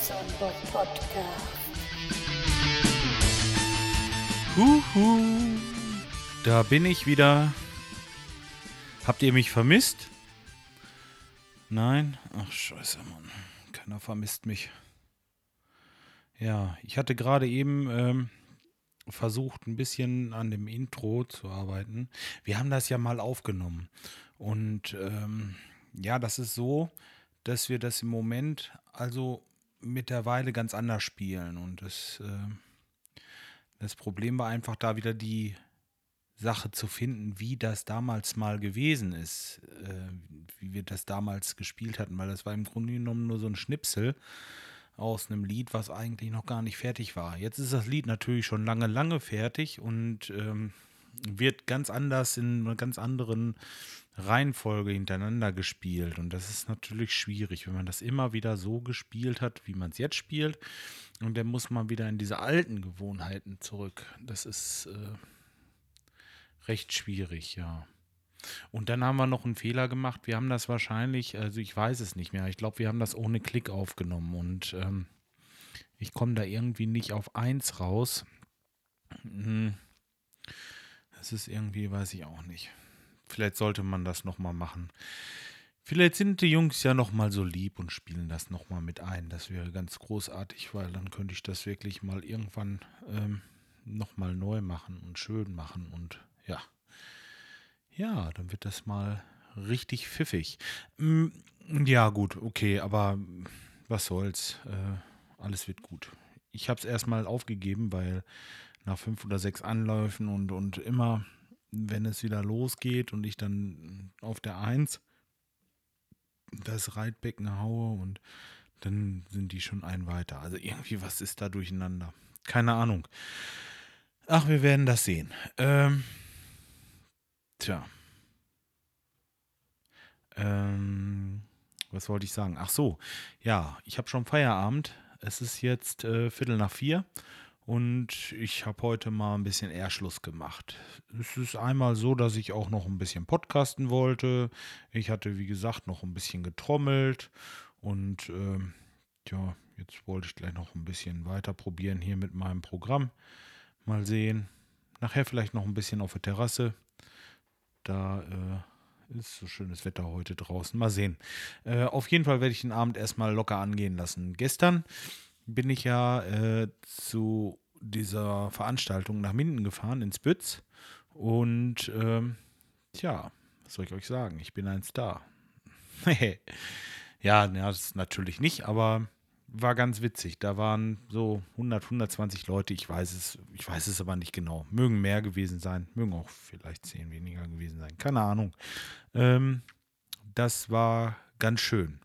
Sonnenbock Podcast. Huhu, da bin ich wieder. Habt ihr mich vermisst? Nein? Ach, scheiße, Mann. Keiner vermisst mich. Ja, ich hatte gerade eben ähm, versucht, ein bisschen an dem Intro zu arbeiten. Wir haben das ja mal aufgenommen. Und ähm, ja, das ist so, dass wir das im Moment also mittlerweile ganz anders spielen. Und das, äh, das Problem war einfach da wieder die Sache zu finden, wie das damals mal gewesen ist, äh, wie wir das damals gespielt hatten, weil das war im Grunde genommen nur so ein Schnipsel aus einem Lied, was eigentlich noch gar nicht fertig war. Jetzt ist das Lied natürlich schon lange, lange fertig und ähm, wird ganz anders in einer ganz anderen Reihenfolge hintereinander gespielt. Und das ist natürlich schwierig, wenn man das immer wieder so gespielt hat, wie man es jetzt spielt. Und dann muss man wieder in diese alten Gewohnheiten zurück. Das ist äh, recht schwierig, ja. Und dann haben wir noch einen Fehler gemacht. Wir haben das wahrscheinlich, also ich weiß es nicht mehr. Ich glaube, wir haben das ohne Klick aufgenommen und ähm, ich komme da irgendwie nicht auf 1 raus. Hm. Das ist irgendwie, weiß ich auch nicht. Vielleicht sollte man das nochmal machen. Vielleicht sind die Jungs ja nochmal so lieb und spielen das nochmal mit ein. Das wäre ganz großartig, weil dann könnte ich das wirklich mal irgendwann ähm, nochmal neu machen und schön machen und ja. Ja, dann wird das mal richtig pfiffig. Mm, Ja, gut, okay, aber was soll's. Äh, alles wird gut. Ich habe es erstmal aufgegeben, weil nach fünf oder sechs Anläufen und, und immer, wenn es wieder losgeht und ich dann auf der Eins das Reitbecken haue und dann sind die schon ein weiter. Also irgendwie, was ist da durcheinander? Keine Ahnung. Ach, wir werden das sehen. Ähm, tja. Ähm, was wollte ich sagen? Ach so, ja, ich habe schon Feierabend. Es ist jetzt äh, Viertel nach vier und ich habe heute mal ein bisschen Ehrschluss gemacht. Es ist einmal so, dass ich auch noch ein bisschen podcasten wollte. Ich hatte, wie gesagt, noch ein bisschen getrommelt und ähm, ja, jetzt wollte ich gleich noch ein bisschen weiter probieren hier mit meinem Programm. Mal sehen. Nachher vielleicht noch ein bisschen auf der Terrasse. Da äh, ist so schönes Wetter heute draußen. Mal sehen. Äh, auf jeden Fall werde ich den Abend erstmal locker angehen lassen. Gestern bin ich ja äh, zu dieser Veranstaltung nach Minden gefahren, ins Bütz. Und ähm, tja, was soll ich euch sagen? Ich bin ein Star. ja, ja, das natürlich nicht, aber war ganz witzig. Da waren so 100, 120 Leute. Ich weiß es, ich weiß es aber nicht genau. Mögen mehr gewesen sein, mögen auch vielleicht zehn weniger gewesen sein. Keine Ahnung. Ähm, das war ganz schön.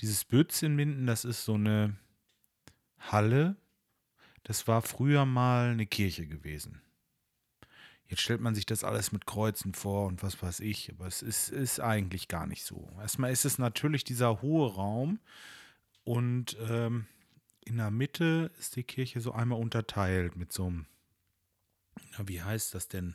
Dieses Bütz in Minden, das ist so eine Halle. Das war früher mal eine Kirche gewesen. Jetzt stellt man sich das alles mit Kreuzen vor und was weiß ich, aber es ist, ist eigentlich gar nicht so. Erstmal ist es natürlich dieser hohe Raum und ähm, in der Mitte ist die Kirche so einmal unterteilt mit so einem, na, wie heißt das denn?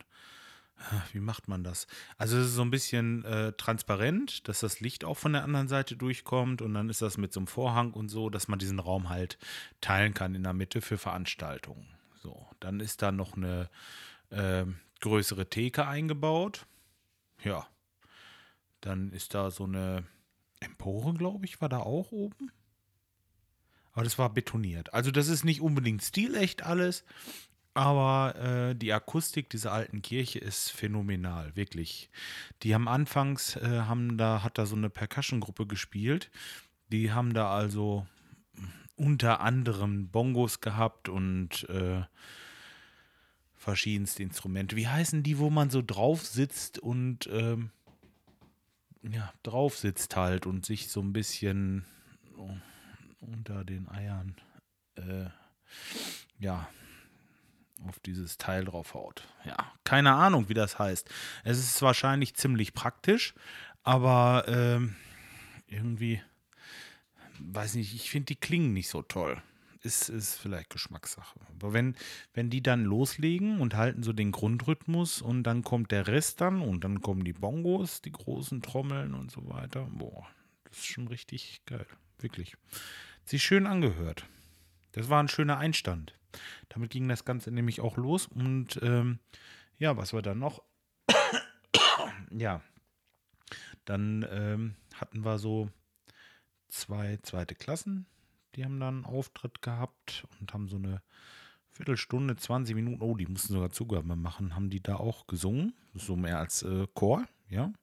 Ah, Wie macht man das? Also es ist so ein bisschen äh, transparent, dass das Licht auch von der anderen Seite durchkommt und dann ist das mit so einem Vorhang und so, dass man diesen Raum halt teilen kann in der Mitte für Veranstaltungen. So, dann ist da noch eine ähm, größere Theke eingebaut. Ja, dann ist da so eine Empore, glaube ich, war da auch oben. Aber das war betoniert. Also das ist nicht unbedingt stilecht alles, aber äh, die Akustik dieser alten Kirche ist phänomenal, wirklich. Die haben anfangs, äh, haben da, hat da so eine Percussion-Gruppe gespielt. Die haben da also unter anderem Bongos gehabt und äh, verschiedenste Instrumente. Wie heißen die, wo man so drauf sitzt und ähm, ja, drauf sitzt halt und sich so ein bisschen unter den Eiern äh, ja auf dieses Teil draufhaut. Ja, keine Ahnung, wie das heißt. Es ist wahrscheinlich ziemlich praktisch, aber ähm, irgendwie, weiß nicht, ich finde die klingen nicht so toll. Ist, ist vielleicht Geschmackssache. Aber wenn, wenn die dann loslegen und halten so den Grundrhythmus und dann kommt der Rest dann und dann kommen die Bongos, die großen Trommeln und so weiter, boah, das ist schon richtig geil. Wirklich. sich schön angehört. Das war ein schöner Einstand. Damit ging das Ganze nämlich auch los. Und ähm, ja, was war dann noch? ja, dann ähm, hatten wir so zwei zweite Klassen, die haben dann einen Auftritt gehabt und haben so eine Viertelstunde, 20 Minuten, oh, die mussten sogar Zugabe machen, haben die da auch gesungen, so mehr als äh, Chor, ja,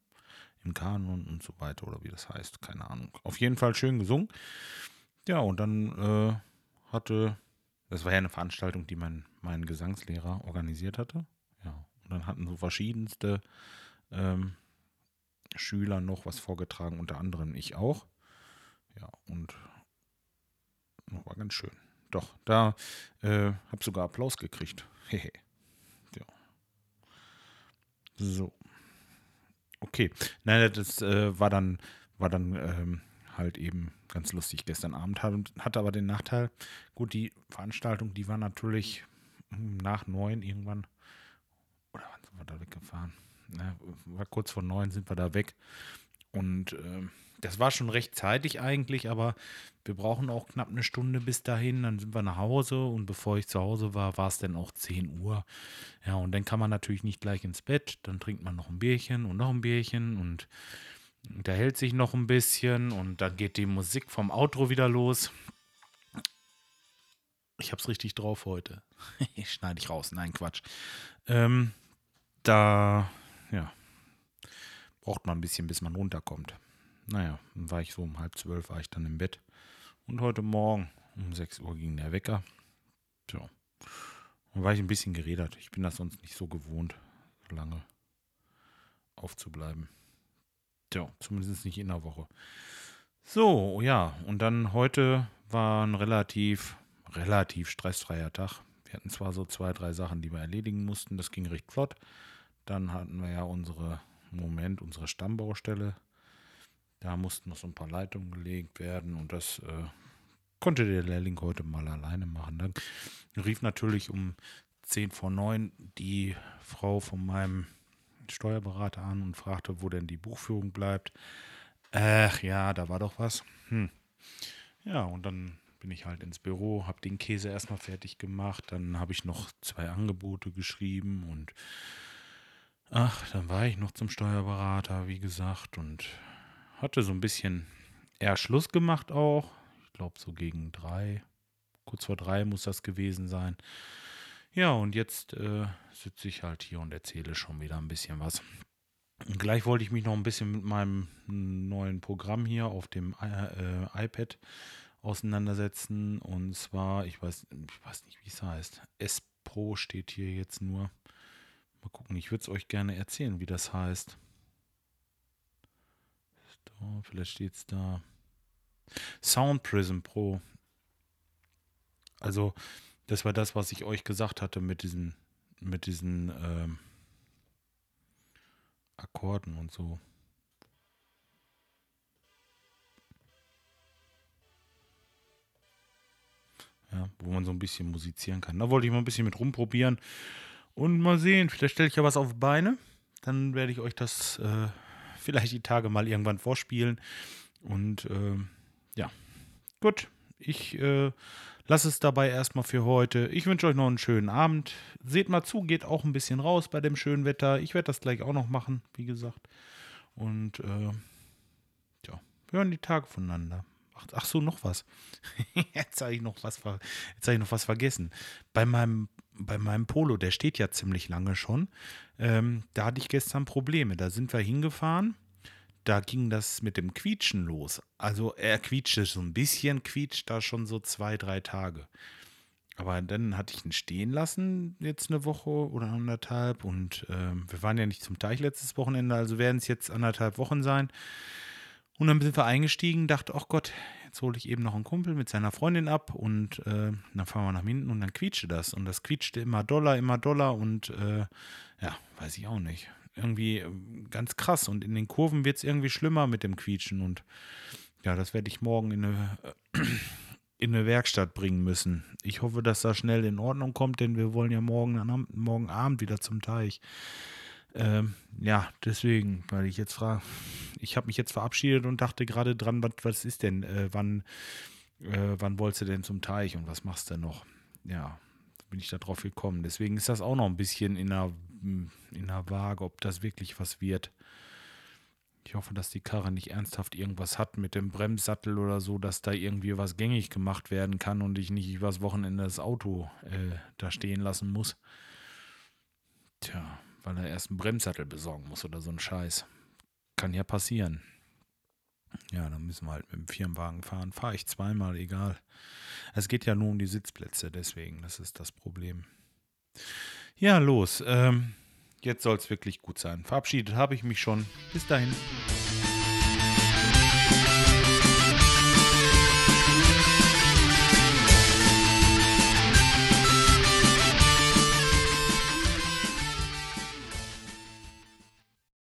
im Kanon und so weiter oder wie das heißt, keine Ahnung. Auf jeden Fall schön gesungen. Ja, und dann äh, hatte, das war ja eine Veranstaltung, die mein, mein Gesangslehrer organisiert hatte, ja, und dann hatten so verschiedenste ähm, Schüler noch was vorgetragen, unter anderem ich auch. Ja, und war ganz schön. Doch, da äh, habe sogar Applaus gekriegt. Hehe. ja. So. Okay. Nein, das äh, war dann, war dann ähm, halt eben ganz lustig gestern Abend. Hatte aber den Nachteil, gut, die Veranstaltung, die war natürlich nach neun irgendwann. Oder wann sind wir da weggefahren? Na, war kurz vor neun sind wir da weg. Und äh, das war schon recht zeitig eigentlich, aber wir brauchen auch knapp eine Stunde bis dahin. Dann sind wir nach Hause und bevor ich zu Hause war, war es dann auch 10 Uhr. Ja, und dann kann man natürlich nicht gleich ins Bett. Dann trinkt man noch ein Bierchen und noch ein Bierchen und unterhält sich noch ein bisschen und dann geht die Musik vom Outro wieder los. Ich hab's richtig drauf heute. Schneide ich raus. Nein, Quatsch. Ähm, da, ja, braucht man ein bisschen, bis man runterkommt. Naja, dann war ich so um halb zwölf, war ich dann im Bett. Und heute Morgen um 6 Uhr ging der Wecker. So. Dann war ich ein bisschen geredet. Ich bin das sonst nicht so gewohnt, so lange aufzubleiben. Tja, zumindest nicht in der Woche. So, ja, und dann heute war ein relativ, relativ stressfreier Tag. Wir hatten zwar so zwei, drei Sachen, die wir erledigen mussten, das ging recht flott. Dann hatten wir ja unsere Moment, unsere Stammbaustelle. Da mussten noch so ein paar Leitungen gelegt werden und das äh, konnte der Lehrling heute mal alleine machen. Dann rief natürlich um 10 vor 9 die Frau von meinem Steuerberater an und fragte, wo denn die Buchführung bleibt. Ach ja, da war doch was. Hm. Ja, und dann bin ich halt ins Büro, habe den Käse erstmal fertig gemacht, dann habe ich noch zwei Angebote geschrieben und Ach, dann war ich noch zum Steuerberater, wie gesagt, und hatte so ein bisschen eher Schluss gemacht auch. Ich glaube, so gegen drei, kurz vor drei muss das gewesen sein. Ja, und jetzt äh, sitze ich halt hier und erzähle schon wieder ein bisschen was. Gleich wollte ich mich noch ein bisschen mit meinem neuen Programm hier auf dem äh, äh iPad auseinandersetzen. Und zwar, ich weiß, ich weiß nicht, wie es heißt. S Pro steht hier jetzt nur. Mal gucken, ich würde es euch gerne erzählen, wie das heißt. So, vielleicht steht es da. Sound Prism Pro. Also, das war das, was ich euch gesagt hatte mit diesen, mit diesen ähm, Akkorden und so. Ja, wo man so ein bisschen musizieren kann. Da wollte ich mal ein bisschen mit rumprobieren. Und mal sehen, vielleicht stelle ich ja was auf Beine. Dann werde ich euch das äh, vielleicht die Tage mal irgendwann vorspielen. Und äh, ja, gut. Ich äh, lasse es dabei erstmal für heute. Ich wünsche euch noch einen schönen Abend. Seht mal zu, geht auch ein bisschen raus bei dem schönen Wetter. Ich werde das gleich auch noch machen, wie gesagt. Und äh, ja, hören die Tage voneinander. Ach, ach so, noch was. jetzt habe ich noch was, habe ich noch was vergessen. Bei meinem bei meinem Polo, der steht ja ziemlich lange schon, ähm, da hatte ich gestern Probleme. Da sind wir hingefahren, da ging das mit dem Quietschen los. Also er quietschte so ein bisschen, quietscht da schon so zwei, drei Tage. Aber dann hatte ich ihn stehen lassen, jetzt eine Woche oder anderthalb. Und äh, wir waren ja nicht zum Teich letztes Wochenende, also werden es jetzt anderthalb Wochen sein. Und dann sind wir eingestiegen, dachte, ach Gott, jetzt hole ich eben noch einen Kumpel mit seiner Freundin ab und äh, dann fahren wir nach hinten und dann quietschte das. Und das quietschte immer doller, immer doller und äh, ja, weiß ich auch nicht. Irgendwie äh, ganz krass. Und in den Kurven wird es irgendwie schlimmer mit dem Quietschen. Und ja, das werde ich morgen in eine, in eine Werkstatt bringen müssen. Ich hoffe, dass das schnell in Ordnung kommt, denn wir wollen ja morgen, morgen Abend wieder zum Teich. Ähm, ja, deswegen, weil ich jetzt frage, ich habe mich jetzt verabschiedet und dachte gerade dran, was, was ist denn, äh, wann, äh, wann wolltest du denn zum Teich und was machst du noch? Ja, bin ich da drauf gekommen. Deswegen ist das auch noch ein bisschen in der, in der Waage, ob das wirklich was wird. Ich hoffe, dass die Karre nicht ernsthaft irgendwas hat mit dem Bremssattel oder so, dass da irgendwie was gängig gemacht werden kann und ich nicht übers Wochenende das Auto äh, da stehen lassen muss. Tja, weil er erst einen Bremssattel besorgen muss oder so ein Scheiß. Kann ja passieren. Ja, dann müssen wir halt mit dem Firmenwagen fahren. Fahre ich zweimal, egal. Es geht ja nur um die Sitzplätze, deswegen, das ist das Problem. Ja, los. Ähm, jetzt soll es wirklich gut sein. Verabschiedet habe ich mich schon. Bis dahin.